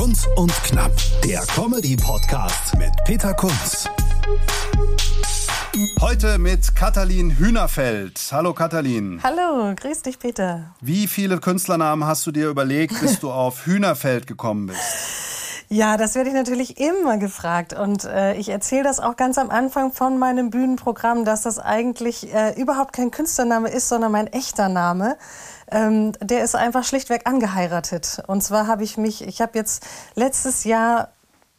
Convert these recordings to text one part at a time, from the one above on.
Kunz und Knapp, der Comedy-Podcast mit Peter Kunz. Heute mit Katalin Hühnerfeld. Hallo Katalin. Hallo, grüß dich Peter. Wie viele Künstlernamen hast du dir überlegt, bis du auf Hühnerfeld gekommen bist? Ja, das werde ich natürlich immer gefragt. Und äh, ich erzähle das auch ganz am Anfang von meinem Bühnenprogramm, dass das eigentlich äh, überhaupt kein Künstlername ist, sondern mein echter Name. Ähm, der ist einfach schlichtweg angeheiratet. Und zwar habe ich mich, ich habe jetzt letztes Jahr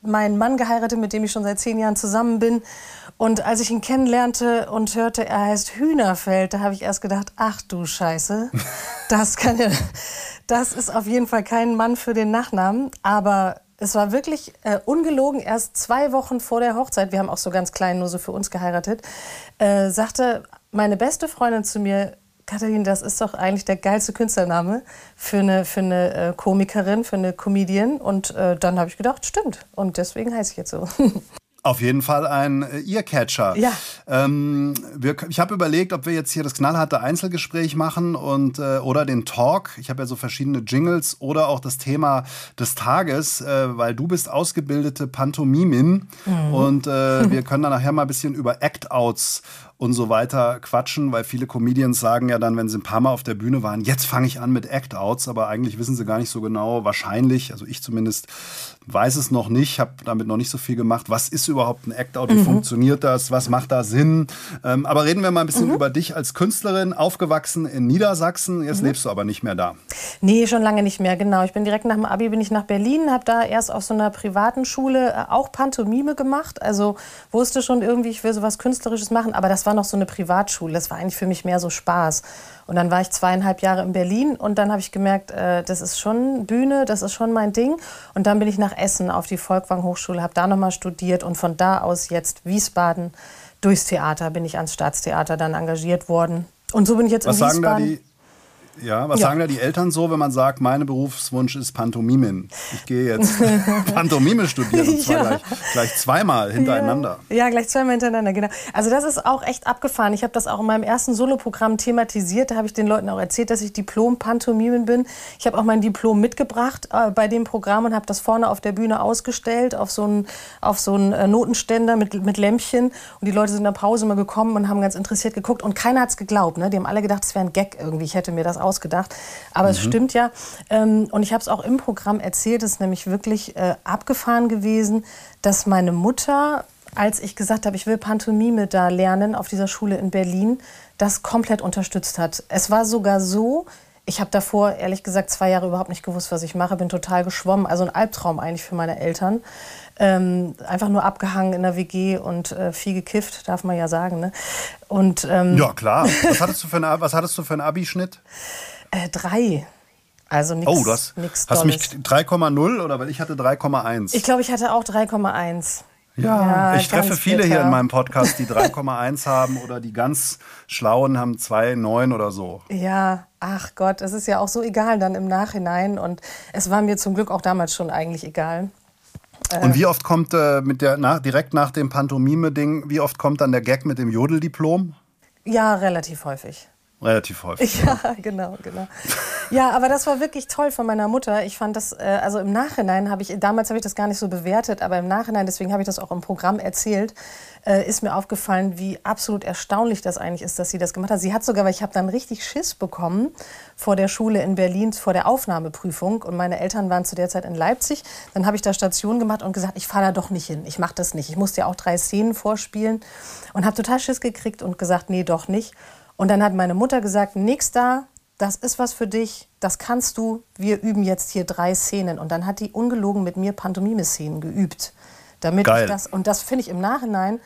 meinen Mann geheiratet, mit dem ich schon seit zehn Jahren zusammen bin. Und als ich ihn kennenlernte und hörte, er heißt Hühnerfeld, da habe ich erst gedacht, ach du Scheiße, das kann ja, das ist auf jeden Fall kein Mann für den Nachnamen. Aber es war wirklich äh, ungelogen, erst zwei Wochen vor der Hochzeit, wir haben auch so ganz klein nur so für uns geheiratet, äh, sagte meine beste Freundin zu mir, Katharin, das ist doch eigentlich der geilste Künstlername für eine, für eine äh, Komikerin, für eine Comedian. Und äh, dann habe ich gedacht, stimmt. Und deswegen heiße ich jetzt so. Auf jeden Fall ein äh, Earcatcher. Ja. Ähm, wir, ich habe überlegt, ob wir jetzt hier das knallharte Einzelgespräch machen und äh, oder den Talk. Ich habe ja so verschiedene Jingles oder auch das Thema des Tages, äh, weil du bist ausgebildete Pantomimin mhm. und äh, wir können dann nachher mal ein bisschen über Act-Outs und so weiter quatschen, weil viele Comedians sagen ja dann, wenn sie ein paar Mal auf der Bühne waren, jetzt fange ich an mit Act-Outs, aber eigentlich wissen sie gar nicht so genau, wahrscheinlich, also ich zumindest weiß es noch nicht, habe damit noch nicht so viel gemacht. Was ist überhaupt ein Act-Out? Wie mhm. funktioniert das? Was macht da Sinn? Ähm, aber reden wir mal ein bisschen mhm. über dich als Künstlerin, aufgewachsen in Niedersachsen. Jetzt mhm. lebst du aber nicht mehr da. Nee, schon lange nicht mehr, genau. Ich bin direkt nach dem Abi bin ich nach Berlin, habe da erst auf so einer privaten Schule äh, auch Pantomime gemacht. Also wusste schon irgendwie, ich will sowas Künstlerisches machen, aber das war noch so eine Privatschule. Das war eigentlich für mich mehr so Spaß. Und dann war ich zweieinhalb Jahre in Berlin und dann habe ich gemerkt, äh, das ist schon Bühne, das ist schon mein Ding. Und dann bin ich nach Essen auf die Volkwang Hochschule, habe da nochmal studiert und von da aus jetzt Wiesbaden durchs Theater bin ich ans Staatstheater dann engagiert worden. Und so bin ich jetzt Was in Wiesbaden. Ja, was ja. sagen da die Eltern so, wenn man sagt, mein Berufswunsch ist Pantomimen? Ich gehe jetzt Pantomime studieren und zwar ja. gleich, gleich, zweimal hintereinander. Ja. ja, gleich zweimal hintereinander, genau. Also das ist auch echt abgefahren. Ich habe das auch in meinem ersten Soloprogramm thematisiert. Da habe ich den Leuten auch erzählt, dass ich Diplom-Pantomimen bin. Ich habe auch mein Diplom mitgebracht äh, bei dem Programm und habe das vorne auf der Bühne ausgestellt, auf so einen auf so äh, Notenständer mit, mit Lämpchen. Und die Leute sind in der Pause mal gekommen und haben ganz interessiert geguckt. Und keiner hat es geglaubt. Ne? Die haben alle gedacht, es wäre ein Gag irgendwie. Ich hätte mir das ausgedacht. Aber mhm. es stimmt ja. Ähm, und ich habe es auch im Programm erzählt, es ist nämlich wirklich äh, abgefahren gewesen, dass meine Mutter, als ich gesagt habe, ich will Pantomime da lernen auf dieser Schule in Berlin, das komplett unterstützt hat. Es war sogar so, ich habe davor, ehrlich gesagt, zwei Jahre überhaupt nicht gewusst, was ich mache, bin total geschwommen. Also ein Albtraum eigentlich für meine Eltern. Ähm, einfach nur abgehangen in der WG und äh, viel gekifft, darf man ja sagen. Ne? Und, ähm, ja, klar. Was hattest du für, eine, was hattest du für einen Abischnitt? Äh, drei. Also nichts. Oh, du hast, hast mich 3,0 oder weil ich hatte 3,1. Ich glaube, ich hatte auch 3,1. Ja, ja, ich treffe viele bitter. hier in meinem Podcast, die 3,1 haben oder die ganz Schlauen haben 2,9 oder so. Ja, ach Gott, es ist ja auch so egal dann im Nachhinein und es war mir zum Glück auch damals schon eigentlich egal. Und wie oft kommt äh, mit der nach, direkt nach dem Pantomime-Ding, wie oft kommt dann der Gag mit dem Jodeldiplom? Ja, relativ häufig. Relativ häufig. Ja, genau, genau. Ja, aber das war wirklich toll von meiner Mutter. Ich fand das, äh, also im Nachhinein habe ich, damals habe ich das gar nicht so bewertet, aber im Nachhinein, deswegen habe ich das auch im Programm erzählt, äh, ist mir aufgefallen, wie absolut erstaunlich das eigentlich ist, dass sie das gemacht hat. Sie hat sogar, weil ich habe dann richtig Schiss bekommen vor der Schule in Berlin, vor der Aufnahmeprüfung und meine Eltern waren zu der Zeit in Leipzig. Dann habe ich da Station gemacht und gesagt, ich fahre da doch nicht hin, ich mache das nicht. Ich musste ja auch drei Szenen vorspielen und habe total Schiss gekriegt und gesagt, nee, doch nicht. Und dann hat meine Mutter gesagt, nix da, das ist was für dich, das kannst du, wir üben jetzt hier drei Szenen. Und dann hat die ungelogen mit mir Pantomime-Szenen geübt. Damit Geil. ich das, und das finde ich im Nachhinein,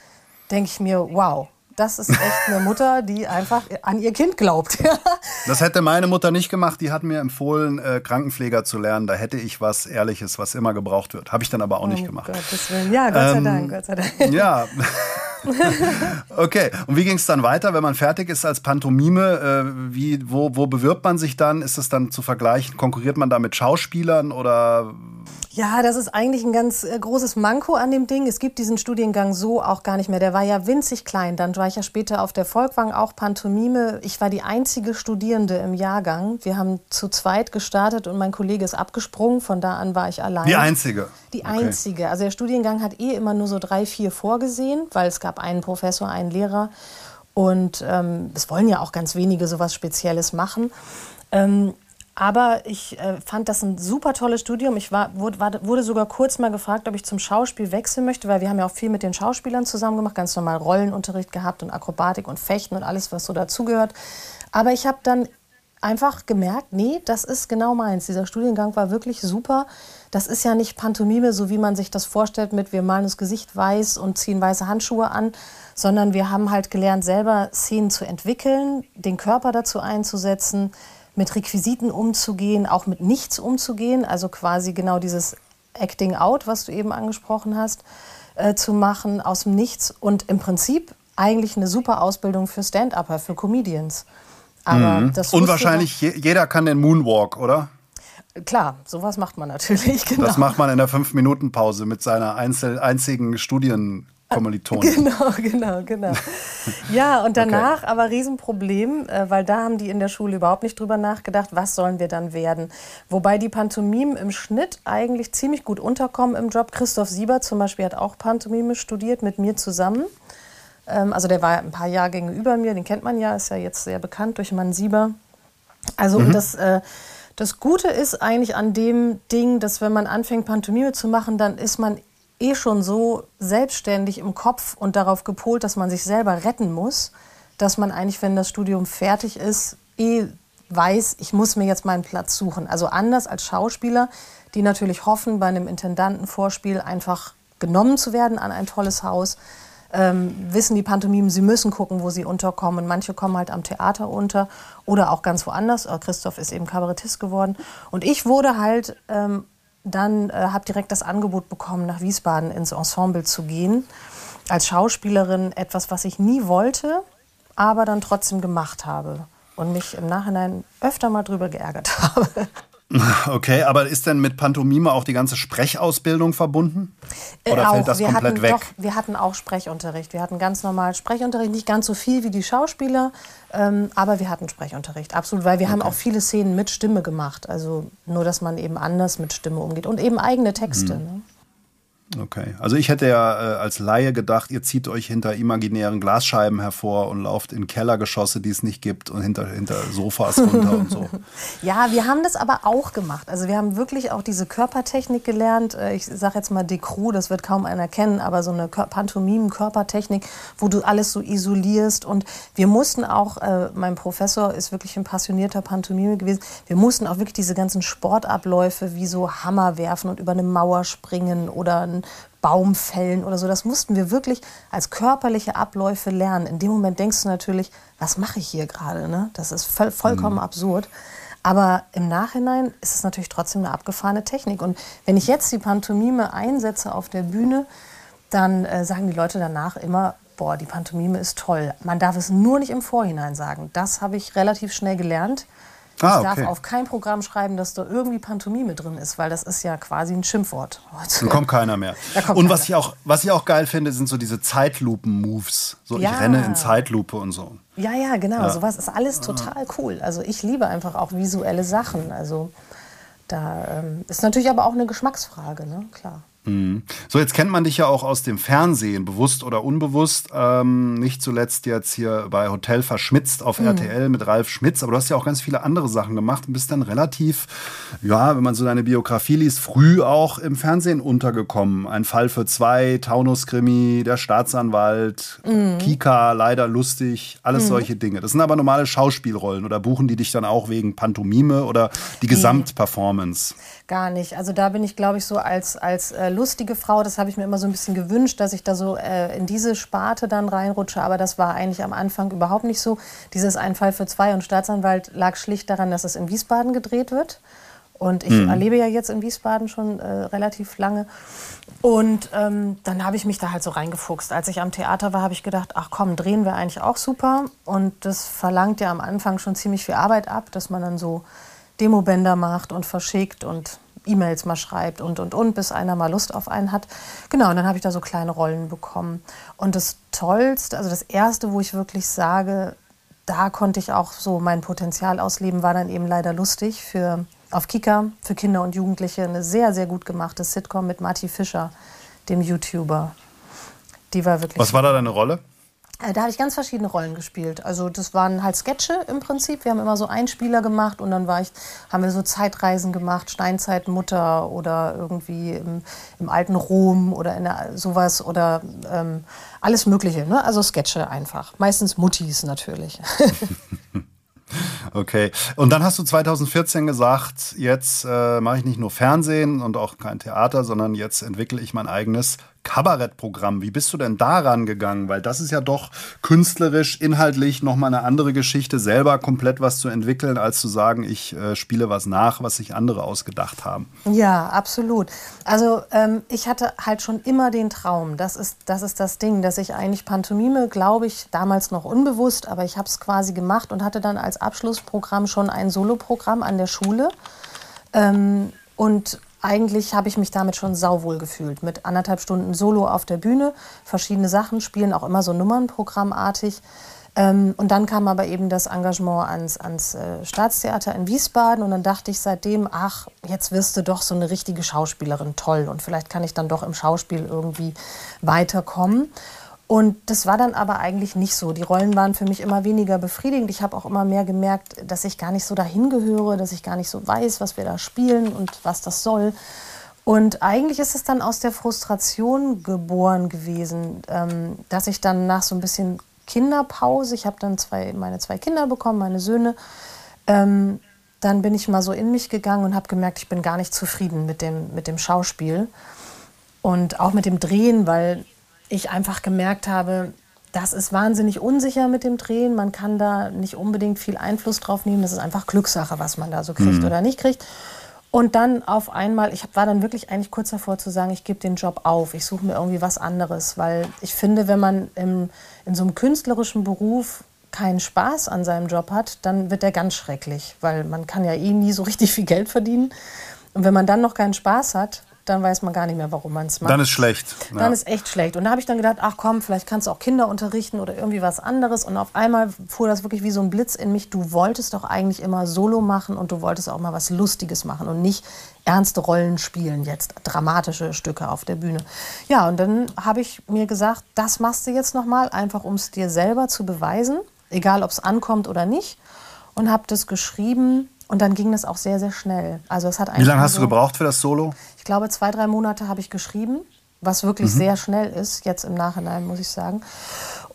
denke ich mir, wow, das ist echt eine Mutter, die einfach an ihr Kind glaubt. das hätte meine Mutter nicht gemacht. Die hat mir empfohlen, äh, Krankenpfleger zu lernen. Da hätte ich was Ehrliches, was immer gebraucht wird. Habe ich dann aber auch oh, nicht gemacht. Gottes Willen. Ja, Gott sei ähm, Dank, Gott sei Dank. Ja. okay, und wie ging es dann weiter, wenn man fertig ist als Pantomime? Äh, wie, wo, wo bewirbt man sich dann? Ist es dann zu vergleichen? Konkurriert man da mit Schauspielern oder ja, das ist eigentlich ein ganz äh, großes Manko an dem Ding. Es gibt diesen Studiengang so auch gar nicht mehr. Der war ja winzig klein. Dann war ich ja später auf der Volkwang auch Pantomime. Ich war die einzige Studierende im Jahrgang. Wir haben zu zweit gestartet und mein Kollege ist abgesprungen. Von da an war ich allein. Die einzige? Die okay. einzige. Also der Studiengang hat eh immer nur so drei, vier vorgesehen, weil es gab einen Professor, einen Lehrer. Und ähm, es wollen ja auch ganz wenige sowas Spezielles machen. Ähm, aber ich äh, fand das ein super tolles Studium. Ich war, wurde, wurde sogar kurz mal gefragt, ob ich zum Schauspiel wechseln möchte, weil wir haben ja auch viel mit den Schauspielern zusammen gemacht, ganz normal Rollenunterricht gehabt und Akrobatik und Fechten und alles, was so dazugehört. Aber ich habe dann einfach gemerkt, nee, das ist genau meins. Dieser Studiengang war wirklich super. Das ist ja nicht Pantomime, so wie man sich das vorstellt, mit wir malen das Gesicht weiß und ziehen weiße Handschuhe an, sondern wir haben halt gelernt, selber Szenen zu entwickeln, den Körper dazu einzusetzen, mit Requisiten umzugehen, auch mit nichts umzugehen, also quasi genau dieses Acting Out, was du eben angesprochen hast, äh, zu machen aus dem Nichts und im Prinzip eigentlich eine super Ausbildung für Stand-Upper, für Comedians. Aber mhm. das Unwahrscheinlich, jeder kann den Moonwalk, oder? Klar, sowas macht man natürlich, genau. Das macht man in der Fünf-Minuten-Pause mit seiner einzel einzigen Studien- Kommilitonen. Genau, genau, genau. Ja, und danach okay. aber Riesenproblem, äh, weil da haben die in der Schule überhaupt nicht drüber nachgedacht, was sollen wir dann werden. Wobei die Pantomimen im Schnitt eigentlich ziemlich gut unterkommen im Job. Christoph Sieber zum Beispiel hat auch Pantomime studiert mit mir zusammen. Ähm, also der war ein paar Jahrgänge über mir, den kennt man ja, ist ja jetzt sehr bekannt durch Mann Sieber. Also mhm. das, äh, das Gute ist eigentlich an dem Ding, dass wenn man anfängt, Pantomime zu machen, dann ist man eh schon so selbstständig im Kopf und darauf gepolt, dass man sich selber retten muss, dass man eigentlich, wenn das Studium fertig ist, eh weiß, ich muss mir jetzt meinen Platz suchen. Also anders als Schauspieler, die natürlich hoffen, bei einem Intendantenvorspiel einfach genommen zu werden an ein tolles Haus, ähm, wissen die Pantomimen, sie müssen gucken, wo sie unterkommen. Manche kommen halt am Theater unter oder auch ganz woanders. Äh, Christoph ist eben Kabarettist geworden. Und ich wurde halt ähm, dann äh, habe direkt das Angebot bekommen, nach Wiesbaden ins Ensemble zu gehen. Als Schauspielerin etwas, was ich nie wollte, aber dann trotzdem gemacht habe und mich im Nachhinein öfter mal drüber geärgert habe. Okay, aber ist denn mit Pantomime auch die ganze Sprechausbildung verbunden? Äh, Oder äh, fällt das wir komplett hatten, weg? Doch, wir hatten auch Sprechunterricht. Wir hatten ganz normal Sprechunterricht, nicht ganz so viel wie die Schauspieler, ähm, aber wir hatten Sprechunterricht, absolut, weil wir okay. haben auch viele Szenen mit Stimme gemacht. Also nur, dass man eben anders mit Stimme umgeht und eben eigene Texte. Hm. Ne? Okay. Also ich hätte ja äh, als Laie gedacht, ihr zieht euch hinter imaginären Glasscheiben hervor und lauft in Kellergeschosse, die es nicht gibt und hinter, hinter Sofas runter und so. Ja, wir haben das aber auch gemacht. Also wir haben wirklich auch diese Körpertechnik gelernt. Äh, ich sage jetzt mal Dekru, das wird kaum einer kennen, aber so eine Pantomimen-Körpertechnik, wo du alles so isolierst. Und wir mussten auch, äh, mein Professor ist wirklich ein passionierter Pantomime gewesen, wir mussten auch wirklich diese ganzen Sportabläufe wie so Hammer werfen und über eine Mauer springen oder einen Baum fällen oder so. Das mussten wir wirklich als körperliche Abläufe lernen. In dem Moment denkst du natürlich, was mache ich hier gerade? Ne? Das ist voll, vollkommen mhm. absurd. Aber im Nachhinein ist es natürlich trotzdem eine abgefahrene Technik. Und wenn ich jetzt die Pantomime einsetze auf der Bühne, dann äh, sagen die Leute danach immer, boah, die Pantomime ist toll. Man darf es nur nicht im Vorhinein sagen. Das habe ich relativ schnell gelernt. Ah, ich darf okay. auf kein Programm schreiben, dass da irgendwie Pantomime drin ist, weil das ist ja quasi ein Schimpfwort. Dann kommt keiner mehr. Kommt und was ich, auch, was ich auch geil finde, sind so diese Zeitlupen-Moves. So, ja. ich renne in Zeitlupe und so. Ja, ja, genau. Ja. Sowas ist alles total cool. Also ich liebe einfach auch visuelle Sachen. Also da ähm, ist natürlich aber auch eine Geschmacksfrage, ne? Klar. Mhm. So, jetzt kennt man dich ja auch aus dem Fernsehen, bewusst oder unbewusst. Ähm, nicht zuletzt jetzt hier bei Hotel Verschmitzt auf mhm. RTL mit Ralf Schmitz. Aber du hast ja auch ganz viele andere Sachen gemacht und bist dann relativ, ja, wenn man so deine Biografie liest, früh auch im Fernsehen untergekommen. Ein Fall für zwei, Taunus-Krimi, der Staatsanwalt, mhm. Kika, leider lustig, alles mhm. solche Dinge. Das sind aber normale Schauspielrollen oder buchen die dich dann auch wegen Pantomime oder die Gesamtperformance? Gar nicht. Also da bin ich, glaube ich, so als, als äh, lustige Frau. Das habe ich mir immer so ein bisschen gewünscht, dass ich da so äh, in diese Sparte dann reinrutsche. Aber das war eigentlich am Anfang überhaupt nicht so. Dieses Ein Fall für zwei und Staatsanwalt lag schlicht daran, dass es in Wiesbaden gedreht wird. Und ich mhm. erlebe ja jetzt in Wiesbaden schon äh, relativ lange. Und ähm, dann habe ich mich da halt so reingefuchst. Als ich am Theater war, habe ich gedacht, ach komm, drehen wir eigentlich auch super. Und das verlangt ja am Anfang schon ziemlich viel Arbeit ab, dass man dann so Demobänder macht und verschickt und E-Mails mal schreibt und, und, und, bis einer mal Lust auf einen hat. Genau, und dann habe ich da so kleine Rollen bekommen. Und das Tollste, also das Erste, wo ich wirklich sage, da konnte ich auch so mein Potenzial ausleben, war dann eben leider lustig für auf Kika für Kinder und Jugendliche eine sehr, sehr gut gemachte Sitcom mit Marty Fischer, dem YouTuber. Die war wirklich. Was war da deine Rolle? Äh, da habe ich ganz verschiedene Rollen gespielt. Also das waren halt Sketche im Prinzip. Wir haben immer so Einspieler gemacht und dann war ich, haben wir so Zeitreisen gemacht, Steinzeitmutter oder irgendwie im, im alten Rom oder in der, sowas oder ähm, alles Mögliche. Ne? Also Sketche einfach. Meistens Muttis natürlich. Okay. Und dann hast du 2014 gesagt, jetzt äh, mache ich nicht nur Fernsehen und auch kein Theater, sondern jetzt entwickle ich mein eigenes Kabarettprogramm. Wie bist du denn daran gegangen? Weil das ist ja doch künstlerisch, inhaltlich nochmal eine andere Geschichte, selber komplett was zu entwickeln, als zu sagen, ich äh, spiele was nach, was sich andere ausgedacht haben. Ja, absolut. Also ähm, ich hatte halt schon immer den Traum, das ist, das ist das Ding, dass ich eigentlich Pantomime, glaube ich, damals noch unbewusst, aber ich habe es quasi gemacht und hatte dann als Abschlussprogramm schon ein Soloprogramm an der Schule. Ähm, und eigentlich habe ich mich damit schon sauwohl gefühlt. Mit anderthalb Stunden Solo auf der Bühne, verschiedene Sachen, spielen auch immer so Nummernprogrammartig. Ähm, und dann kam aber eben das Engagement ans, ans äh, Staatstheater in Wiesbaden und dann dachte ich seitdem, ach, jetzt wirst du doch so eine richtige Schauspielerin, toll. Und vielleicht kann ich dann doch im Schauspiel irgendwie weiterkommen. Und das war dann aber eigentlich nicht so. Die Rollen waren für mich immer weniger befriedigend. Ich habe auch immer mehr gemerkt, dass ich gar nicht so dahin gehöre, dass ich gar nicht so weiß, was wir da spielen und was das soll. Und eigentlich ist es dann aus der Frustration geboren gewesen, ähm, dass ich dann nach so ein bisschen Kinderpause, ich habe dann zwei, meine zwei Kinder bekommen, meine Söhne, ähm, dann bin ich mal so in mich gegangen und habe gemerkt, ich bin gar nicht zufrieden mit dem, mit dem Schauspiel und auch mit dem Drehen, weil ich einfach gemerkt habe, das ist wahnsinnig unsicher mit dem Drehen. Man kann da nicht unbedingt viel Einfluss drauf nehmen. Das ist einfach Glückssache, was man da so kriegt mhm. oder nicht kriegt. Und dann auf einmal, ich war dann wirklich eigentlich kurz davor zu sagen, ich gebe den Job auf, ich suche mir irgendwie was anderes, weil ich finde, wenn man im, in so einem künstlerischen Beruf keinen Spaß an seinem Job hat, dann wird der ganz schrecklich, weil man kann ja eh nie so richtig viel Geld verdienen. Und wenn man dann noch keinen Spaß hat, dann weiß man gar nicht mehr, warum man es macht. Dann ist schlecht. Ja. Dann ist echt schlecht. Und da habe ich dann gedacht, ach komm, vielleicht kannst du auch Kinder unterrichten oder irgendwie was anderes. Und auf einmal fuhr das wirklich wie so ein Blitz in mich. Du wolltest doch eigentlich immer Solo machen und du wolltest auch mal was Lustiges machen und nicht ernste Rollen spielen, jetzt dramatische Stücke auf der Bühne. Ja, und dann habe ich mir gesagt, das machst du jetzt nochmal, einfach um es dir selber zu beweisen, egal ob es ankommt oder nicht. Und habe das geschrieben und dann ging das auch sehr, sehr schnell. Also es hat Wie lange hast so, du gebraucht für das Solo? Ich glaube, zwei, drei Monate habe ich geschrieben, was wirklich mhm. sehr schnell ist, jetzt im Nachhinein, muss ich sagen.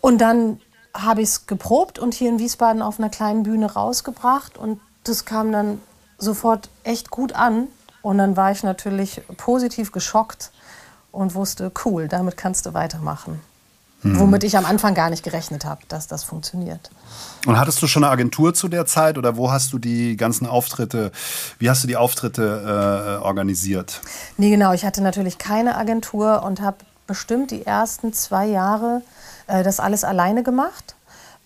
Und dann habe ich es geprobt und hier in Wiesbaden auf einer kleinen Bühne rausgebracht. Und das kam dann sofort echt gut an. Und dann war ich natürlich positiv geschockt und wusste, cool, damit kannst du weitermachen. Mhm. Womit ich am Anfang gar nicht gerechnet habe, dass das funktioniert. Und hattest du schon eine Agentur zu der Zeit oder wo hast du die ganzen Auftritte, wie hast du die Auftritte äh, organisiert? Nee, genau, ich hatte natürlich keine Agentur und habe bestimmt die ersten zwei Jahre äh, das alles alleine gemacht.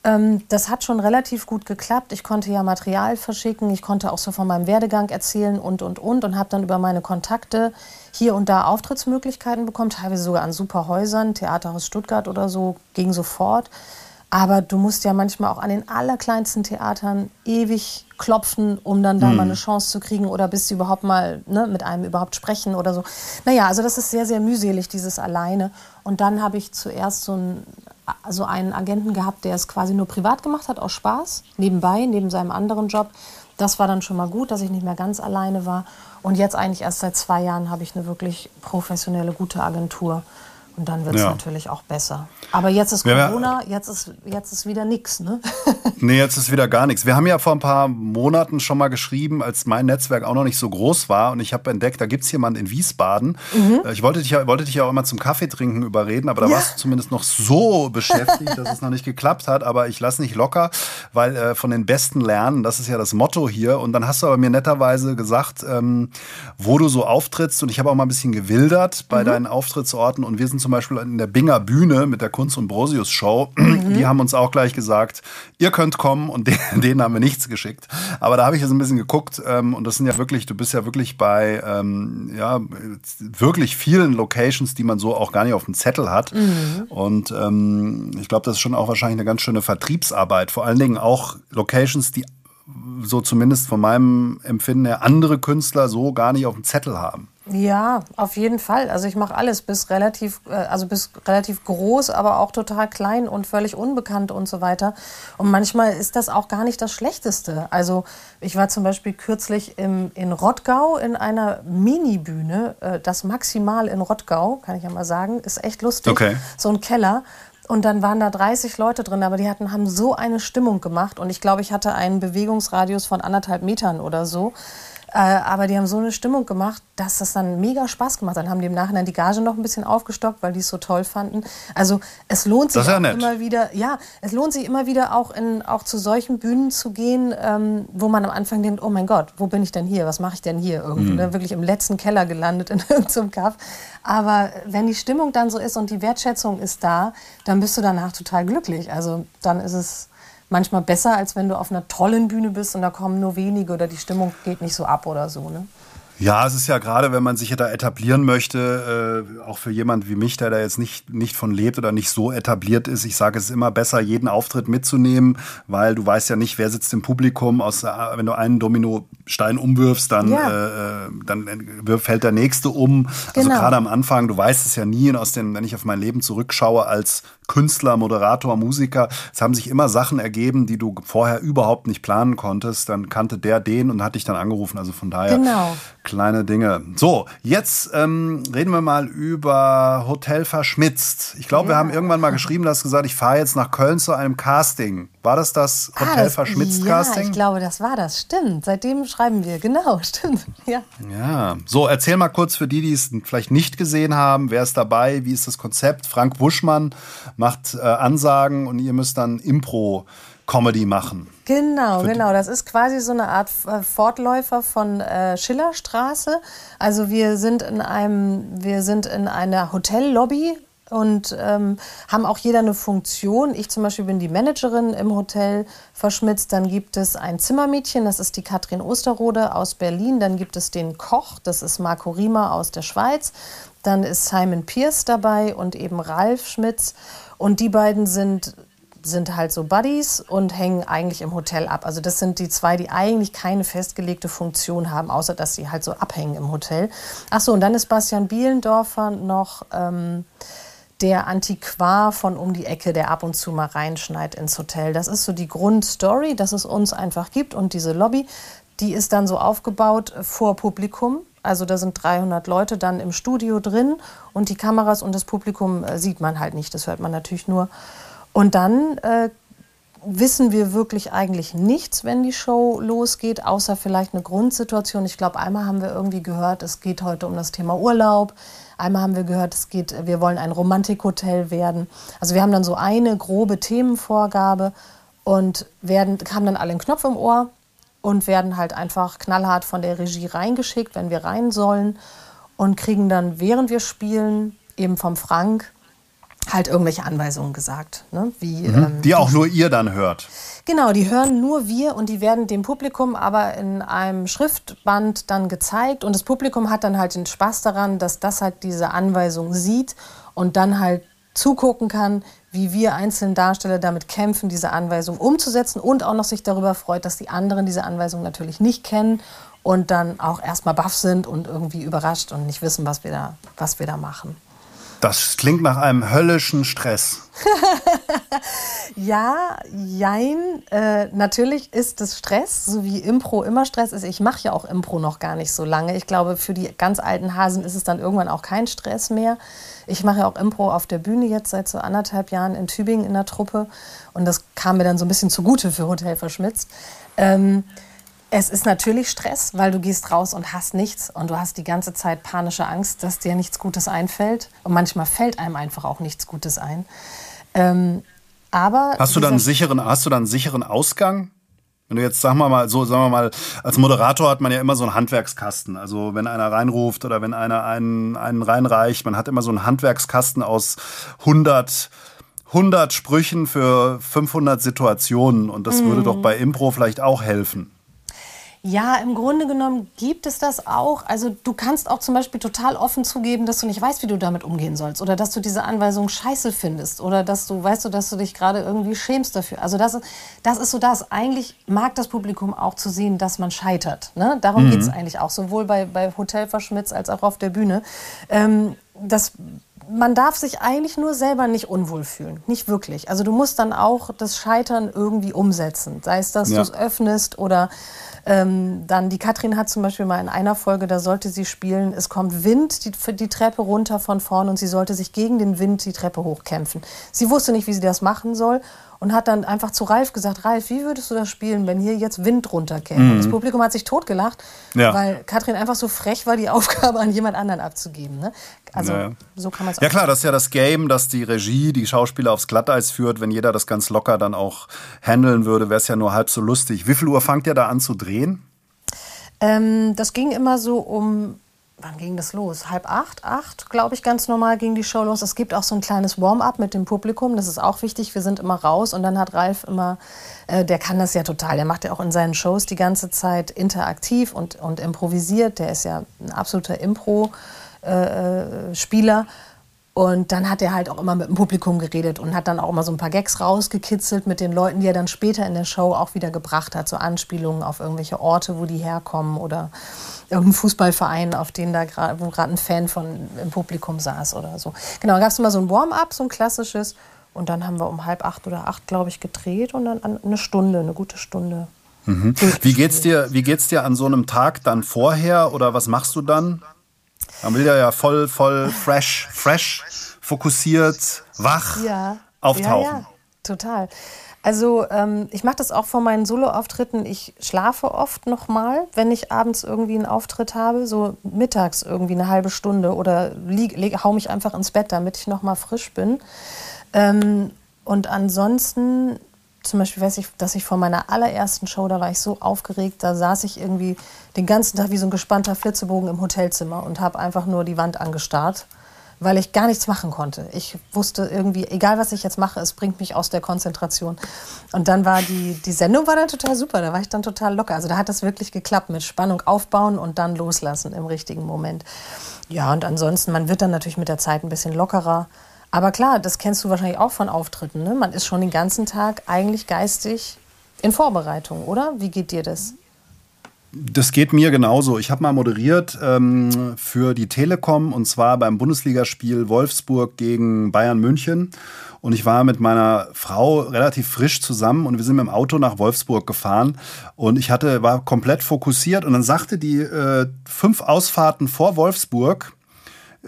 Ähm, das hat schon relativ gut geklappt. Ich konnte ja Material verschicken, ich konnte auch so von meinem Werdegang erzählen und, und, und und habe dann über meine Kontakte hier und da Auftrittsmöglichkeiten bekommen, teilweise sogar an super Häusern, Theaterhaus Stuttgart oder so, ging sofort. Aber du musst ja manchmal auch an den allerkleinsten Theatern ewig klopfen, um dann da mhm. mal eine Chance zu kriegen oder bis sie überhaupt mal ne, mit einem überhaupt sprechen oder so. Naja, also das ist sehr, sehr mühselig, dieses alleine. Und dann habe ich zuerst so einen, also einen Agenten gehabt, der es quasi nur privat gemacht hat, aus Spaß, nebenbei, neben seinem anderen Job. Das war dann schon mal gut, dass ich nicht mehr ganz alleine war. Und jetzt eigentlich erst seit zwei Jahren habe ich eine wirklich professionelle, gute Agentur, Und dann wird es ja. natürlich auch besser. Aber jetzt ist Corona, jetzt ist, jetzt ist wieder nichts, ne? nee, jetzt ist wieder gar nichts. Wir haben ja vor ein paar Monaten schon mal geschrieben, als mein Netzwerk auch noch nicht so groß war. Und ich habe entdeckt, da gibt es jemanden in Wiesbaden. Mhm. Ich wollte dich, ja, wollte dich ja auch immer zum Kaffee trinken überreden, aber da ja. warst du zumindest noch so beschäftigt, dass es noch nicht geklappt hat. Aber ich lasse nicht locker, weil äh, von den Besten lernen, das ist ja das Motto hier. Und dann hast du aber mir netterweise gesagt, ähm, wo du so auftrittst. Und ich habe auch mal ein bisschen gewildert bei mhm. deinen Auftrittsorten. Und wir sind zum Beispiel in der Binger Bühne mit der Kunst- und Brosius Show. Mhm. Die haben uns auch gleich gesagt, ihr könnt kommen und denen, denen haben wir nichts geschickt. Aber da habe ich jetzt ein bisschen geguckt ähm, und das sind ja wirklich, du bist ja wirklich bei ähm, ja, wirklich vielen Locations, die man so auch gar nicht auf dem Zettel hat. Mhm. Und ähm, ich glaube, das ist schon auch wahrscheinlich eine ganz schöne Vertriebsarbeit. Vor allen Dingen auch Locations, die so zumindest von meinem Empfinden her andere Künstler so gar nicht auf dem Zettel haben. Ja, auf jeden Fall. Also ich mache alles bis relativ, äh, also bis relativ groß, aber auch total klein und völlig unbekannt und so weiter. Und manchmal ist das auch gar nicht das Schlechteste. Also ich war zum Beispiel kürzlich im, in Rottgau in einer Mini-Bühne, äh, das Maximal in Rottgau, kann ich ja mal sagen, ist echt lustig. Okay. So ein Keller. Und dann waren da 30 Leute drin, aber die hatten, haben so eine Stimmung gemacht. Und ich glaube, ich hatte einen Bewegungsradius von anderthalb Metern oder so. Äh, aber die haben so eine Stimmung gemacht, dass das dann mega Spaß gemacht hat. Dann haben die im Nachhinein die Gage noch ein bisschen aufgestockt, weil die es so toll fanden. Also es lohnt sich ja immer wieder, ja, es lohnt sich immer wieder auch, in, auch zu solchen Bühnen zu gehen, ähm, wo man am Anfang denkt, oh mein Gott, wo bin ich denn hier? Was mache ich denn hier? Irgendwie mhm. ne? wirklich im letzten Keller gelandet in irgendeinem Kaff. Aber wenn die Stimmung dann so ist und die Wertschätzung ist da, dann bist du danach total glücklich. Also dann ist es manchmal besser, als wenn du auf einer tollen Bühne bist und da kommen nur wenige oder die Stimmung geht nicht so ab oder so. Ne? Ja, es ist ja gerade, wenn man sich da etablieren möchte, äh, auch für jemand wie mich, der da jetzt nicht, nicht von lebt oder nicht so etabliert ist. Ich sage, es ist immer besser, jeden Auftritt mitzunehmen, weil du weißt ja nicht, wer sitzt im Publikum. Aus, wenn du einen Dominostein umwirfst, dann, ja. äh, dann fällt der nächste um. Also genau. gerade am Anfang, du weißt es ja nie. Und aus den, wenn ich auf mein Leben zurückschaue als Künstler, Moderator, Musiker, es haben sich immer Sachen ergeben, die du vorher überhaupt nicht planen konntest. Dann kannte der den und hat dich dann angerufen. Also von daher. Genau Kleine Dinge. So, jetzt ähm, reden wir mal über Hotel Verschmitzt. Ich glaube, ja. wir haben irgendwann mal geschrieben, du hast gesagt, ich fahre jetzt nach Köln zu einem Casting. War das das ah, Hotel ah, Verschmitzt Casting? Ja, ich glaube, das war das. Stimmt. Seitdem schreiben wir. Genau, stimmt. Ja. Ja. So, erzähl mal kurz für die, die es vielleicht nicht gesehen haben. Wer ist dabei? Wie ist das Konzept? Frank Buschmann macht äh, Ansagen und ihr müsst dann Impro Comedy machen. Genau, genau. Das ist quasi so eine Art äh, Fortläufer von äh, Schillerstraße. Also wir sind in einem, wir sind in einer Hotellobby und ähm, haben auch jeder eine Funktion. Ich zum Beispiel bin die Managerin im Hotel verschmitzt. Dann gibt es ein Zimmermädchen, das ist die Katrin Osterrode aus Berlin. Dann gibt es den Koch, das ist Marco Riemer aus der Schweiz. Dann ist Simon Pierce dabei und eben Ralf Schmitz. Und die beiden sind sind halt so Buddies und hängen eigentlich im Hotel ab. Also das sind die zwei, die eigentlich keine festgelegte Funktion haben, außer dass sie halt so abhängen im Hotel. Ach so, und dann ist Bastian Bielendorfer noch ähm, der Antiquar von um die Ecke, der ab und zu mal reinschneit ins Hotel. Das ist so die Grundstory, dass es uns einfach gibt und diese Lobby, die ist dann so aufgebaut vor Publikum. Also da sind 300 Leute dann im Studio drin und die Kameras und das Publikum äh, sieht man halt nicht. Das hört man natürlich nur und dann äh, wissen wir wirklich eigentlich nichts, wenn die Show losgeht, außer vielleicht eine Grundsituation. Ich glaube, einmal haben wir irgendwie gehört, es geht heute um das Thema Urlaub. Einmal haben wir gehört, es geht, wir wollen ein Romantikhotel werden. Also wir haben dann so eine grobe Themenvorgabe und werden, haben dann alle einen Knopf im Ohr und werden halt einfach knallhart von der Regie reingeschickt, wenn wir rein sollen und kriegen dann, während wir spielen, eben vom Frank halt irgendwelche Anweisungen gesagt. Ne? Wie, mhm. ähm, die auch nur ihr dann hört. Genau, die hören nur wir und die werden dem Publikum aber in einem Schriftband dann gezeigt und das Publikum hat dann halt den Spaß daran, dass das halt diese Anweisung sieht und dann halt zugucken kann, wie wir einzelnen Darsteller damit kämpfen, diese Anweisung umzusetzen und auch noch sich darüber freut, dass die anderen diese Anweisung natürlich nicht kennen und dann auch erstmal baff sind und irgendwie überrascht und nicht wissen, was wir da, was wir da machen. Das klingt nach einem höllischen Stress. ja, jein. Äh, natürlich ist es Stress, so wie Impro immer Stress ist. Ich mache ja auch Impro noch gar nicht so lange. Ich glaube, für die ganz alten Hasen ist es dann irgendwann auch kein Stress mehr. Ich mache ja auch Impro auf der Bühne jetzt seit so anderthalb Jahren in Tübingen in der Truppe. Und das kam mir dann so ein bisschen zugute für Hotel Verschmitzt. Ähm, es ist natürlich Stress, weil du gehst raus und hast nichts und du hast die ganze Zeit panische Angst, dass dir nichts Gutes einfällt. Und manchmal fällt einem einfach auch nichts Gutes ein. Ähm, aber hast du dann einen sicheren, hast du dann einen sicheren Ausgang? Wenn du jetzt, sagen wir mal, so, sagen wir mal, als Moderator hat man ja immer so einen Handwerkskasten. Also wenn einer reinruft oder wenn einer einen, einen reinreicht, man hat immer so einen Handwerkskasten aus 100 100 Sprüchen für 500 Situationen und das mhm. würde doch bei Impro vielleicht auch helfen. Ja, im Grunde genommen gibt es das auch. Also du kannst auch zum Beispiel total offen zugeben, dass du nicht weißt, wie du damit umgehen sollst oder dass du diese Anweisung scheiße findest oder dass du weißt, du, dass du dich gerade irgendwie schämst dafür. Also das, das ist so das. Eigentlich mag das Publikum auch zu sehen, dass man scheitert. Ne? Darum mhm. geht es eigentlich auch, sowohl bei, bei Hotel Verschmitz als auch auf der Bühne. Ähm, das man darf sich eigentlich nur selber nicht unwohl fühlen. Nicht wirklich. Also du musst dann auch das Scheitern irgendwie umsetzen. Sei es, dass ja. du es öffnest oder ähm, dann die Katrin hat zum Beispiel mal in einer Folge, da sollte sie spielen, es kommt Wind die, die Treppe runter von vorn und sie sollte sich gegen den Wind die Treppe hochkämpfen. Sie wusste nicht, wie sie das machen soll und hat dann einfach zu Ralf gesagt, Ralf, wie würdest du das spielen, wenn hier jetzt Wind runterkäme? Mhm. Das Publikum hat sich totgelacht, ja. weil Katrin einfach so frech war, die Aufgabe an jemand anderen abzugeben. Ne? Also ja. so kann man es Ja klar, das ist ja das Game, dass die Regie die Schauspieler aufs Glatteis führt. Wenn jeder das ganz locker dann auch handeln würde, wäre es ja nur halb so lustig. Wie viel Uhr fangt ihr da an zu drehen? Ähm, das ging immer so um wann ging das los? Halb acht, acht, glaube ich, ganz normal ging die Show los. Es gibt auch so ein kleines Warm-up mit dem Publikum, das ist auch wichtig. Wir sind immer raus und dann hat Ralf immer, äh, der kann das ja total, der macht ja auch in seinen Shows die ganze Zeit interaktiv und, und improvisiert. Der ist ja ein absoluter Impro-Spieler. Äh, äh und dann hat er halt auch immer mit dem Publikum geredet und hat dann auch immer so ein paar Gags rausgekitzelt mit den Leuten, die er dann später in der Show auch wieder gebracht hat. So Anspielungen auf irgendwelche Orte, wo die herkommen oder irgendeinen Fußballverein, auf den da gerade, wo gerade ein Fan von im Publikum saß oder so. Genau, gab es immer so ein Warm-up, so ein klassisches. Und dann haben wir um halb acht oder acht, glaube ich, gedreht und dann eine Stunde, eine gute Stunde. Mhm. Wie geht's dir, wie geht's dir an so einem Tag dann vorher oder was machst du dann? Man will ja, ja voll, voll fresh, fresh, fokussiert, wach ja. auftauchen. Ja, ja, total. Also ähm, ich mache das auch vor meinen Solo-Auftritten. Ich schlafe oft noch mal, wenn ich abends irgendwie einen Auftritt habe, so mittags irgendwie eine halbe Stunde oder lieg, lieg, hau mich einfach ins Bett, damit ich noch mal frisch bin. Ähm, und ansonsten, zum Beispiel weiß ich, dass ich vor meiner allerersten Show, da war ich so aufgeregt, da saß ich irgendwie den ganzen Tag wie so ein gespannter Flitzebogen im Hotelzimmer und habe einfach nur die Wand angestarrt weil ich gar nichts machen konnte. Ich wusste irgendwie, egal was ich jetzt mache, es bringt mich aus der Konzentration. Und dann war die, die Sendung war dann total super, da war ich dann total locker. Also da hat das wirklich geklappt mit Spannung aufbauen und dann loslassen im richtigen Moment. Ja, und ansonsten, man wird dann natürlich mit der Zeit ein bisschen lockerer. Aber klar, das kennst du wahrscheinlich auch von Auftritten. Ne? Man ist schon den ganzen Tag eigentlich geistig in Vorbereitung, oder? Wie geht dir das? Das geht mir genauso. Ich habe mal moderiert ähm, für die Telekom und zwar beim Bundesligaspiel Wolfsburg gegen Bayern München. Und ich war mit meiner Frau relativ frisch zusammen und wir sind mit dem Auto nach Wolfsburg gefahren. Und ich hatte, war komplett fokussiert und dann sagte die äh, fünf Ausfahrten vor Wolfsburg,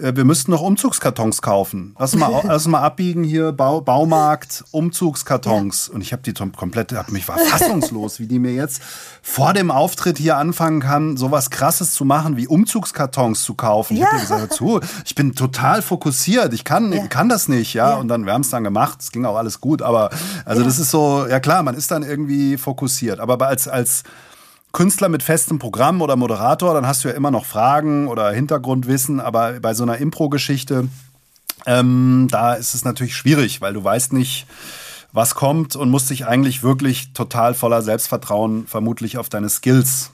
wir müssten noch Umzugskartons kaufen. Lass mal, lass mal abbiegen hier, Bau, Baumarkt, Umzugskartons. Ja. Und ich habe die komplett, hab mich war fassungslos, wie die mir jetzt vor dem Auftritt hier anfangen kann, sowas krasses zu machen, wie Umzugskartons zu kaufen. Ja. Ich habe gesagt, zu, ich bin total fokussiert, ich kann, ja. kann das nicht, ja. Und dann, wir haben es dann gemacht, es ging auch alles gut, aber also das ist so, ja klar, man ist dann irgendwie fokussiert. Aber als, als Künstler mit festem Programm oder Moderator, dann hast du ja immer noch Fragen oder Hintergrundwissen, aber bei so einer Impro-Geschichte, ähm, da ist es natürlich schwierig, weil du weißt nicht, was kommt und musst dich eigentlich wirklich total voller Selbstvertrauen vermutlich auf deine Skills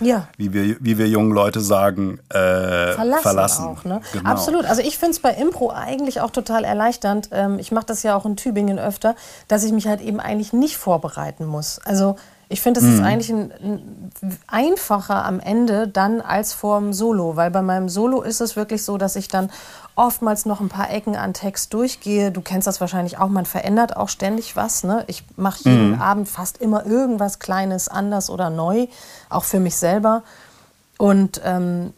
ja. wie, wir, wie wir jungen Leute sagen, äh, verlassen. verlassen. Auch, ne? genau. Absolut. Also ich finde es bei Impro eigentlich auch total erleichternd. Ähm, ich mache das ja auch in Tübingen öfter, dass ich mich halt eben eigentlich nicht vorbereiten muss. Also ich finde, es mhm. ist eigentlich ein, ein einfacher am Ende dann als vor dem Solo, weil bei meinem Solo ist es wirklich so, dass ich dann oftmals noch ein paar Ecken an Text durchgehe. Du kennst das wahrscheinlich auch, man verändert auch ständig was. Ne? Ich mache jeden mhm. Abend fast immer irgendwas Kleines anders oder neu, auch für mich selber. Und ähm,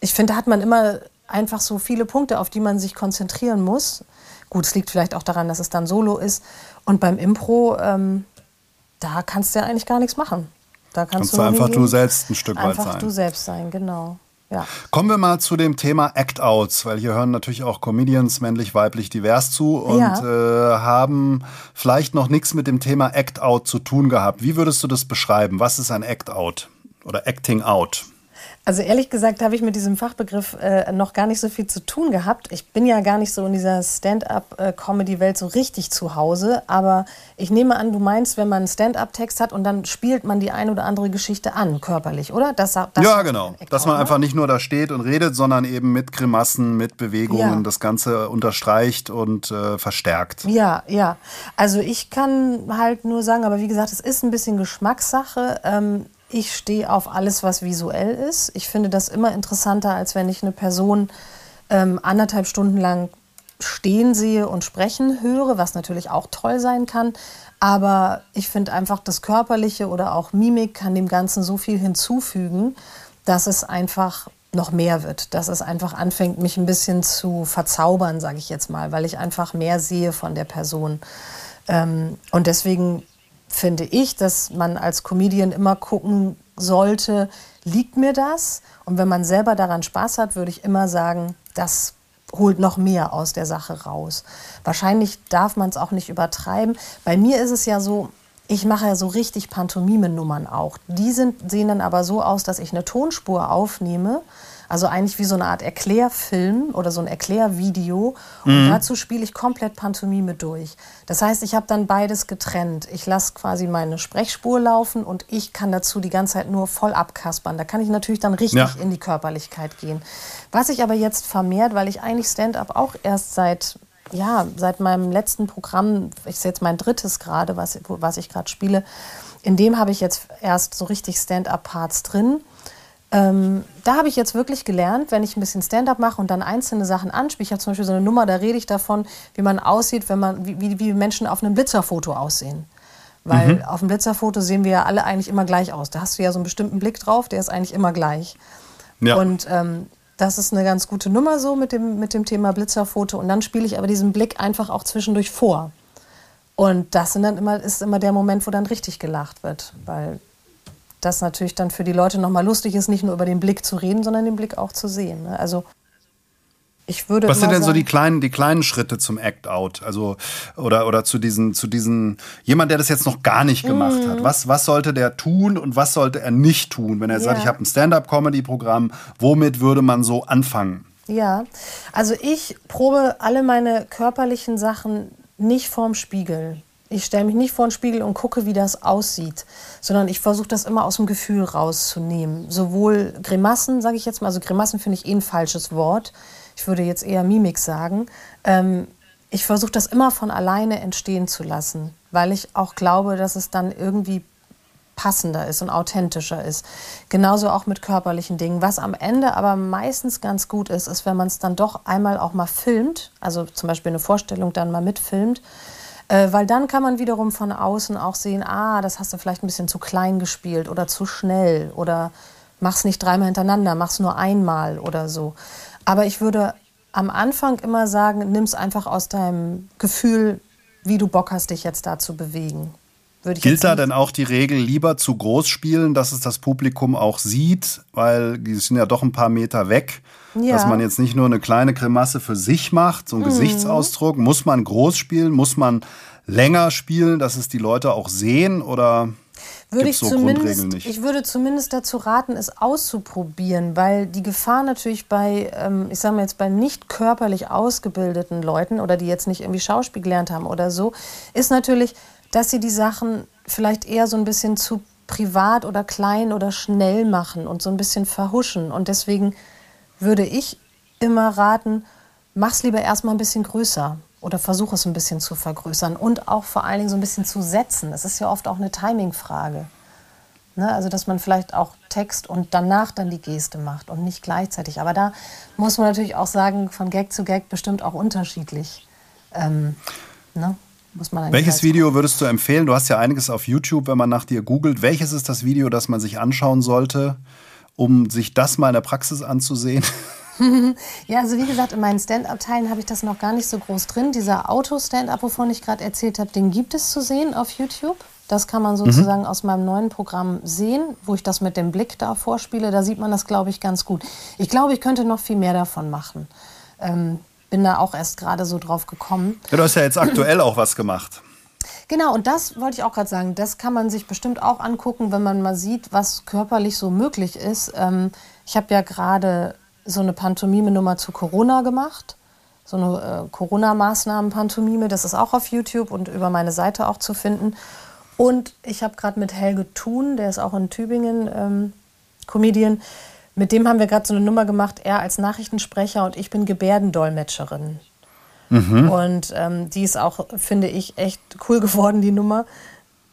ich finde, da hat man immer einfach so viele Punkte, auf die man sich konzentrieren muss. Gut, es liegt vielleicht auch daran, dass es dann Solo ist. Und beim Impro, ähm, da kannst du ja eigentlich gar nichts machen. Da kannst, kannst du einfach hingehen, du selbst ein Stück weit sein. Einfach du selbst sein, genau. Ja. Kommen wir mal zu dem Thema Act-Outs, weil hier hören natürlich auch Comedians männlich, weiblich, divers zu und ja. äh, haben vielleicht noch nichts mit dem Thema Act-Out zu tun gehabt. Wie würdest du das beschreiben? Was ist ein Act-Out oder Acting Out? Also ehrlich gesagt habe ich mit diesem Fachbegriff äh, noch gar nicht so viel zu tun gehabt. Ich bin ja gar nicht so in dieser Stand-up-Comedy-Welt so richtig zu Hause. Aber ich nehme an, du meinst, wenn man einen Stand-up-Text hat und dann spielt man die eine oder andere Geschichte an, körperlich, oder? Das, das ja, genau. Dass man einfach nicht nur da steht und redet, sondern eben mit Grimassen, mit Bewegungen ja. das Ganze unterstreicht und äh, verstärkt. Ja, ja. Also ich kann halt nur sagen, aber wie gesagt, es ist ein bisschen Geschmackssache. Ähm, ich stehe auf alles, was visuell ist. Ich finde das immer interessanter, als wenn ich eine Person ähm, anderthalb Stunden lang stehen sehe und sprechen höre, was natürlich auch toll sein kann. Aber ich finde einfach, das Körperliche oder auch Mimik kann dem Ganzen so viel hinzufügen, dass es einfach noch mehr wird, dass es einfach anfängt, mich ein bisschen zu verzaubern, sage ich jetzt mal, weil ich einfach mehr sehe von der Person. Ähm, und deswegen finde ich, dass man als Comedian immer gucken sollte, liegt mir das? Und wenn man selber daran Spaß hat, würde ich immer sagen, das holt noch mehr aus der Sache raus. Wahrscheinlich darf man es auch nicht übertreiben. Bei mir ist es ja so, ich mache ja so richtig Pantomime-Nummern auch. Die sind, sehen dann aber so aus, dass ich eine Tonspur aufnehme also eigentlich wie so eine Art Erklärfilm oder so ein Erklärvideo. Und mhm. dazu spiele ich komplett Pantomime durch. Das heißt, ich habe dann beides getrennt. Ich lasse quasi meine Sprechspur laufen und ich kann dazu die ganze Zeit nur voll abkaspern. Da kann ich natürlich dann richtig ja. in die Körperlichkeit gehen. Was ich aber jetzt vermehrt, weil ich eigentlich Stand-up auch erst seit ja, seit meinem letzten Programm, ich sehe jetzt mein drittes gerade, was, was ich gerade spiele, in dem habe ich jetzt erst so richtig Stand-up-Parts drin. Ähm, da habe ich jetzt wirklich gelernt, wenn ich ein bisschen Stand-up mache und dann einzelne Sachen anspiele. Ich habe zum Beispiel so eine Nummer, da rede ich davon, wie man aussieht, wenn man, wie, wie Menschen auf einem Blitzerfoto aussehen. Weil mhm. auf dem Blitzerfoto sehen wir ja alle eigentlich immer gleich aus. Da hast du ja so einen bestimmten Blick drauf, der ist eigentlich immer gleich. Ja. Und ähm, das ist eine ganz gute Nummer so mit dem, mit dem Thema Blitzerfoto. Und dann spiele ich aber diesen Blick einfach auch zwischendurch vor. Und das sind dann immer, ist immer der Moment, wo dann richtig gelacht wird. Weil das natürlich dann für die Leute nochmal lustig ist, nicht nur über den Blick zu reden, sondern den Blick auch zu sehen. Ne? Also ich würde Was sind denn sagen, so die kleinen, die kleinen Schritte zum Act-Out? Also, oder, oder zu diesen, zu diesen, jemand, der das jetzt noch gar nicht gemacht mm. hat. Mhm. Was, was sollte der tun und was sollte er nicht tun, wenn er ja. sagt, ich habe ein Stand-up-Comedy-Programm, womit würde man so anfangen? Ja, also ich probe alle meine körperlichen Sachen nicht vorm Spiegel. Ich stelle mich nicht vor den Spiegel und gucke, wie das aussieht, sondern ich versuche das immer aus dem Gefühl rauszunehmen. Sowohl Grimassen, sage ich jetzt mal, also Grimassen finde ich eh ein falsches Wort. Ich würde jetzt eher Mimik sagen. Ähm, ich versuche das immer von alleine entstehen zu lassen, weil ich auch glaube, dass es dann irgendwie passender ist und authentischer ist. Genauso auch mit körperlichen Dingen. Was am Ende aber meistens ganz gut ist, ist, wenn man es dann doch einmal auch mal filmt, also zum Beispiel eine Vorstellung dann mal mitfilmt äh, weil dann kann man wiederum von außen auch sehen, ah, das hast du vielleicht ein bisschen zu klein gespielt oder zu schnell oder mach's nicht dreimal hintereinander, mach's nur einmal oder so. Aber ich würde am Anfang immer sagen, nimm's einfach aus deinem Gefühl, wie du Bock hast, dich jetzt da zu bewegen. Gilt da denn auch die Regel, lieber zu groß spielen, dass es das Publikum auch sieht, weil die sind ja doch ein paar Meter weg, ja. dass man jetzt nicht nur eine kleine Grimasse für sich macht, so ein mhm. Gesichtsausdruck. Muss man groß spielen? Muss man länger spielen, dass es die Leute auch sehen oder würde ich, so zumindest, ich würde zumindest dazu raten, es auszuprobieren, weil die Gefahr natürlich bei, ähm, ich sage mal jetzt bei nicht körperlich ausgebildeten Leuten oder die jetzt nicht irgendwie Schauspiel gelernt haben oder so, ist natürlich, dass sie die Sachen vielleicht eher so ein bisschen zu privat oder klein oder schnell machen und so ein bisschen verhuschen. Und deswegen würde ich immer raten, mach's lieber erstmal ein bisschen größer oder versuche es ein bisschen zu vergrößern und auch vor allen Dingen so ein bisschen zu setzen. Es ist ja oft auch eine Timing-Frage. Ne? Also dass man vielleicht auch Text und danach dann die Geste macht und nicht gleichzeitig. Aber da muss man natürlich auch sagen, von Gag zu Gag bestimmt auch unterschiedlich. Ähm, ne? Muss man Welches Video würdest du empfehlen? Du hast ja einiges auf YouTube, wenn man nach dir googelt. Welches ist das Video, das man sich anschauen sollte, um sich das mal in der Praxis anzusehen? ja, also wie gesagt, in meinen Stand-Up-Teilen habe ich das noch gar nicht so groß drin. Dieser Auto-Stand-Up, wovon ich gerade erzählt habe, den gibt es zu sehen auf YouTube. Das kann man sozusagen mhm. aus meinem neuen Programm sehen, wo ich das mit dem Blick da vorspiele. Da sieht man das, glaube ich, ganz gut. Ich glaube, ich könnte noch viel mehr davon machen. Ähm, bin da auch erst gerade so drauf gekommen. Ja, du hast ja jetzt aktuell auch was gemacht. Genau, und das wollte ich auch gerade sagen. Das kann man sich bestimmt auch angucken, wenn man mal sieht, was körperlich so möglich ist. Ähm, ich habe ja gerade so eine Pantomime-Nummer zu Corona gemacht. So eine äh, Corona-Maßnahmen-Pantomime. Das ist auch auf YouTube und über meine Seite auch zu finden. Und ich habe gerade mit Helge Thun, der ist auch in Tübingen ähm, Comedian, mit dem haben wir gerade so eine Nummer gemacht, er als Nachrichtensprecher und ich bin Gebärdendolmetscherin. Mhm. Und ähm, die ist auch, finde ich, echt cool geworden, die Nummer.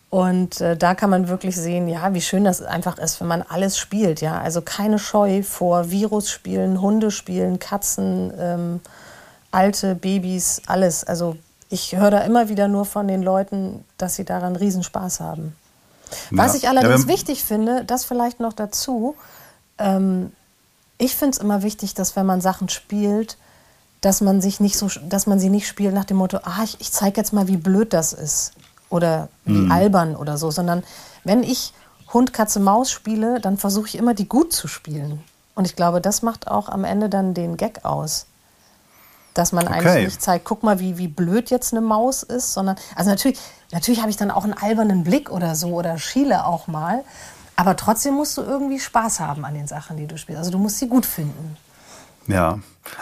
Und äh, da kann man wirklich sehen, ja, wie schön das einfach ist, wenn man alles spielt, ja. Also keine Scheu vor Virusspielen, Hundespielen, Katzen, ähm, alte Babys, alles. Also ich höre da immer wieder nur von den Leuten, dass sie daran Riesenspaß haben. Was ich allerdings ja, wichtig finde, das vielleicht noch dazu, ähm, ich finde es immer wichtig, dass wenn man Sachen spielt, dass man sich nicht so, dass man sie nicht spielt nach dem Motto, ah, ich, ich zeige jetzt mal, wie blöd das ist oder wie mhm. albern oder so, sondern wenn ich Hund, Katze, Maus spiele, dann versuche ich immer, die gut zu spielen. Und ich glaube, das macht auch am Ende dann den Gag aus. Dass man okay. eigentlich nicht zeigt, guck mal, wie, wie blöd jetzt eine Maus ist, sondern, also natürlich, natürlich habe ich dann auch einen albernen Blick oder so oder schiele auch mal. Aber trotzdem musst du irgendwie Spaß haben an den Sachen, die du spielst. Also du musst sie gut finden. Ja.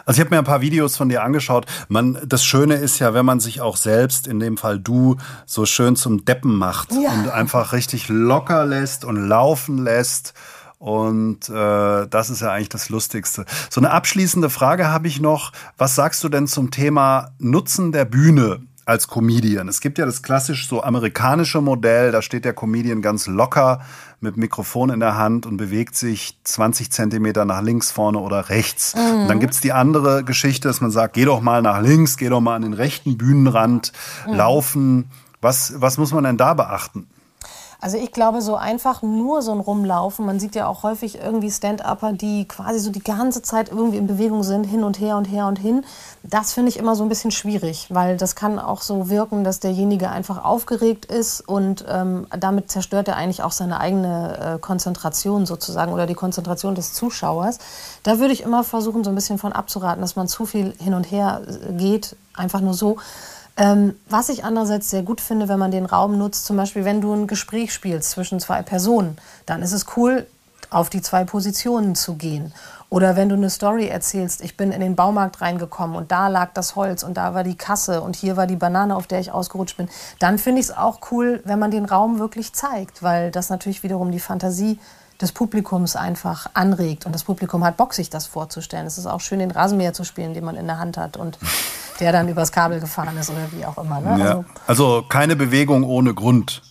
Also ich habe mir ein paar Videos von dir angeschaut. Man, das Schöne ist ja, wenn man sich auch selbst, in dem Fall du, so schön zum Deppen macht ja. und einfach richtig locker lässt und laufen lässt und äh, das ist ja eigentlich das Lustigste. So eine abschließende Frage habe ich noch. Was sagst du denn zum Thema Nutzen der Bühne? Als Comedian. Es gibt ja das klassisch so amerikanische Modell, da steht der Comedian ganz locker mit Mikrofon in der Hand und bewegt sich 20 Zentimeter nach links, vorne oder rechts. Mhm. Und dann mhm. gibt's die andere Geschichte, dass man sagt, geh doch mal nach links, geh doch mal an den rechten Bühnenrand, mhm. laufen. Was, was muss man denn da beachten? Also ich glaube, so einfach nur so ein Rumlaufen, man sieht ja auch häufig irgendwie Stand-Upper, die quasi so die ganze Zeit irgendwie in Bewegung sind, hin und her und her und hin. Das finde ich immer so ein bisschen schwierig, weil das kann auch so wirken, dass derjenige einfach aufgeregt ist und ähm, damit zerstört er eigentlich auch seine eigene äh, Konzentration sozusagen oder die Konzentration des Zuschauers. Da würde ich immer versuchen, so ein bisschen von abzuraten, dass man zu viel hin und her äh, geht, einfach nur so. Ähm, was ich andererseits sehr gut finde, wenn man den Raum nutzt, zum Beispiel, wenn du ein Gespräch spielst zwischen zwei Personen, dann ist es cool, auf die zwei Positionen zu gehen. Oder wenn du eine Story erzählst, ich bin in den Baumarkt reingekommen und da lag das Holz und da war die Kasse und hier war die Banane, auf der ich ausgerutscht bin, dann finde ich es auch cool, wenn man den Raum wirklich zeigt, weil das natürlich wiederum die Fantasie des Publikums einfach anregt. Und das Publikum hat Bock, sich das vorzustellen. Es ist auch schön, den Rasenmäher zu spielen, den man in der Hand hat und der dann übers Kabel gefahren ist oder wie auch immer. Ne? Ja. Also, also keine Bewegung ohne Grund.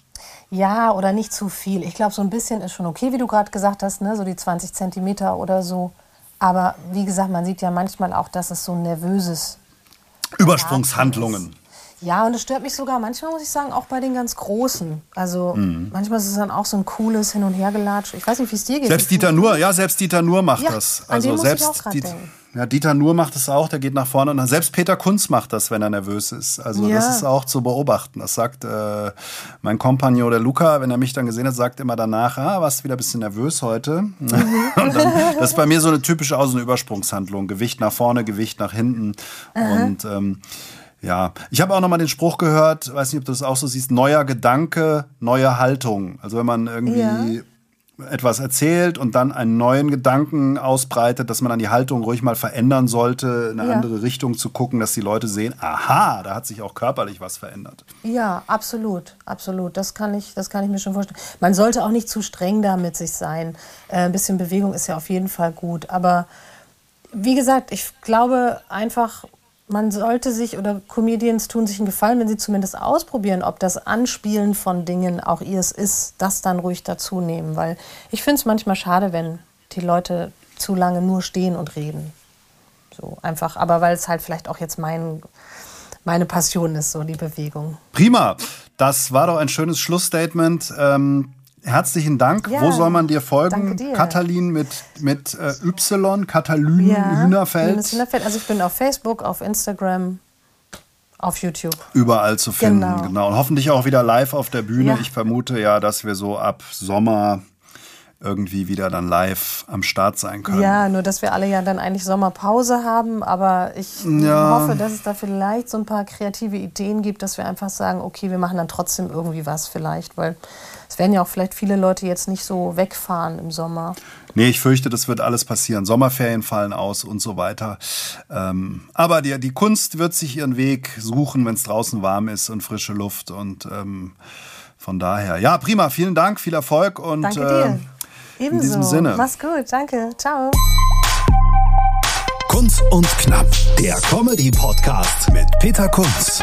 Ja, oder nicht zu viel. Ich glaube, so ein bisschen ist schon okay, wie du gerade gesagt hast, ne? so die 20 Zentimeter oder so. Aber wie gesagt, man sieht ja manchmal auch, dass es so ein nervöses Übersprungshandlungen. Ja, und es stört mich sogar manchmal, muss ich sagen, auch bei den ganz Großen. Also mhm. manchmal ist es dann auch so ein cooles Hin- und Hergelatsch. Ich weiß nicht, wie es dir geht. Selbst Dieter Nur, ja, selbst Dieter Nur macht ja, das. Also selbst Dieter, ja, Dieter Nur macht es auch, der geht nach vorne. Und selbst Peter Kunz macht das, wenn er nervös ist. Also ja. das ist auch zu beobachten. Das sagt äh, mein Kompagnon, der Luca, wenn er mich dann gesehen hat, sagt immer danach, ah, warst du wieder ein bisschen nervös heute. Mhm. dann, das ist bei mir so eine typische Aus- und Übersprungshandlung. Gewicht nach vorne, Gewicht nach hinten. Aha. Und ähm, ja, ich habe auch noch mal den Spruch gehört, weiß nicht, ob du das auch so siehst, neuer Gedanke, neue Haltung. Also wenn man irgendwie ja. etwas erzählt und dann einen neuen Gedanken ausbreitet, dass man dann die Haltung ruhig mal verändern sollte, in eine ja. andere Richtung zu gucken, dass die Leute sehen, aha, da hat sich auch körperlich was verändert. Ja, absolut, absolut. Das kann ich, das kann ich mir schon vorstellen. Man sollte auch nicht zu streng da mit sich sein. Äh, ein bisschen Bewegung ist ja auf jeden Fall gut, aber wie gesagt, ich glaube einfach, man sollte sich oder Comedians tun sich einen Gefallen, wenn sie zumindest ausprobieren, ob das Anspielen von Dingen auch ihrs ist, das dann ruhig dazu nehmen. Weil ich finde es manchmal schade, wenn die Leute zu lange nur stehen und reden. So einfach, aber weil es halt vielleicht auch jetzt mein, meine Passion ist, so die Bewegung. Prima. Das war doch ein schönes Schlussstatement. Ähm, herzlichen Dank. Ja, Wo soll man dir folgen? dir. Katalin mit, mit äh, Y, Katalin Ja, Hühnerfeld. Hühnerfeld. Also ich bin auf Facebook, auf Instagram, auf YouTube. Überall zu finden, genau. Genau. Und hoffentlich auch wieder live auf der Bühne. Ja. Ich vermute ja, dass wir so ab Sommer irgendwie wieder dann live am Start sein können. Ja, nur dass wir alle ja dann eigentlich Sommerpause haben, aber ich Ja. hoffe, dass es da vielleicht so ein paar kreative Ideen gibt, dass wir einfach sagen, okay, wir machen dann trotzdem irgendwie was vielleicht, weil es werden ja auch vielleicht viele Leute jetzt nicht so wegfahren im Sommer. Nee, ich fürchte, das wird alles passieren. Sommerferien fallen aus und so weiter. Ähm, aber die, die Kunst wird sich ihren Weg suchen, wenn es draußen warm ist und frische Luft. Und ähm, von daher, ja, prima. Vielen Dank, viel Erfolg und Danke äh, Ebenso. diesem Sinne. Mach's gut, danke. Ciao. Kunz und Knapp, der Comedy-Podcast mit Peter Kunz.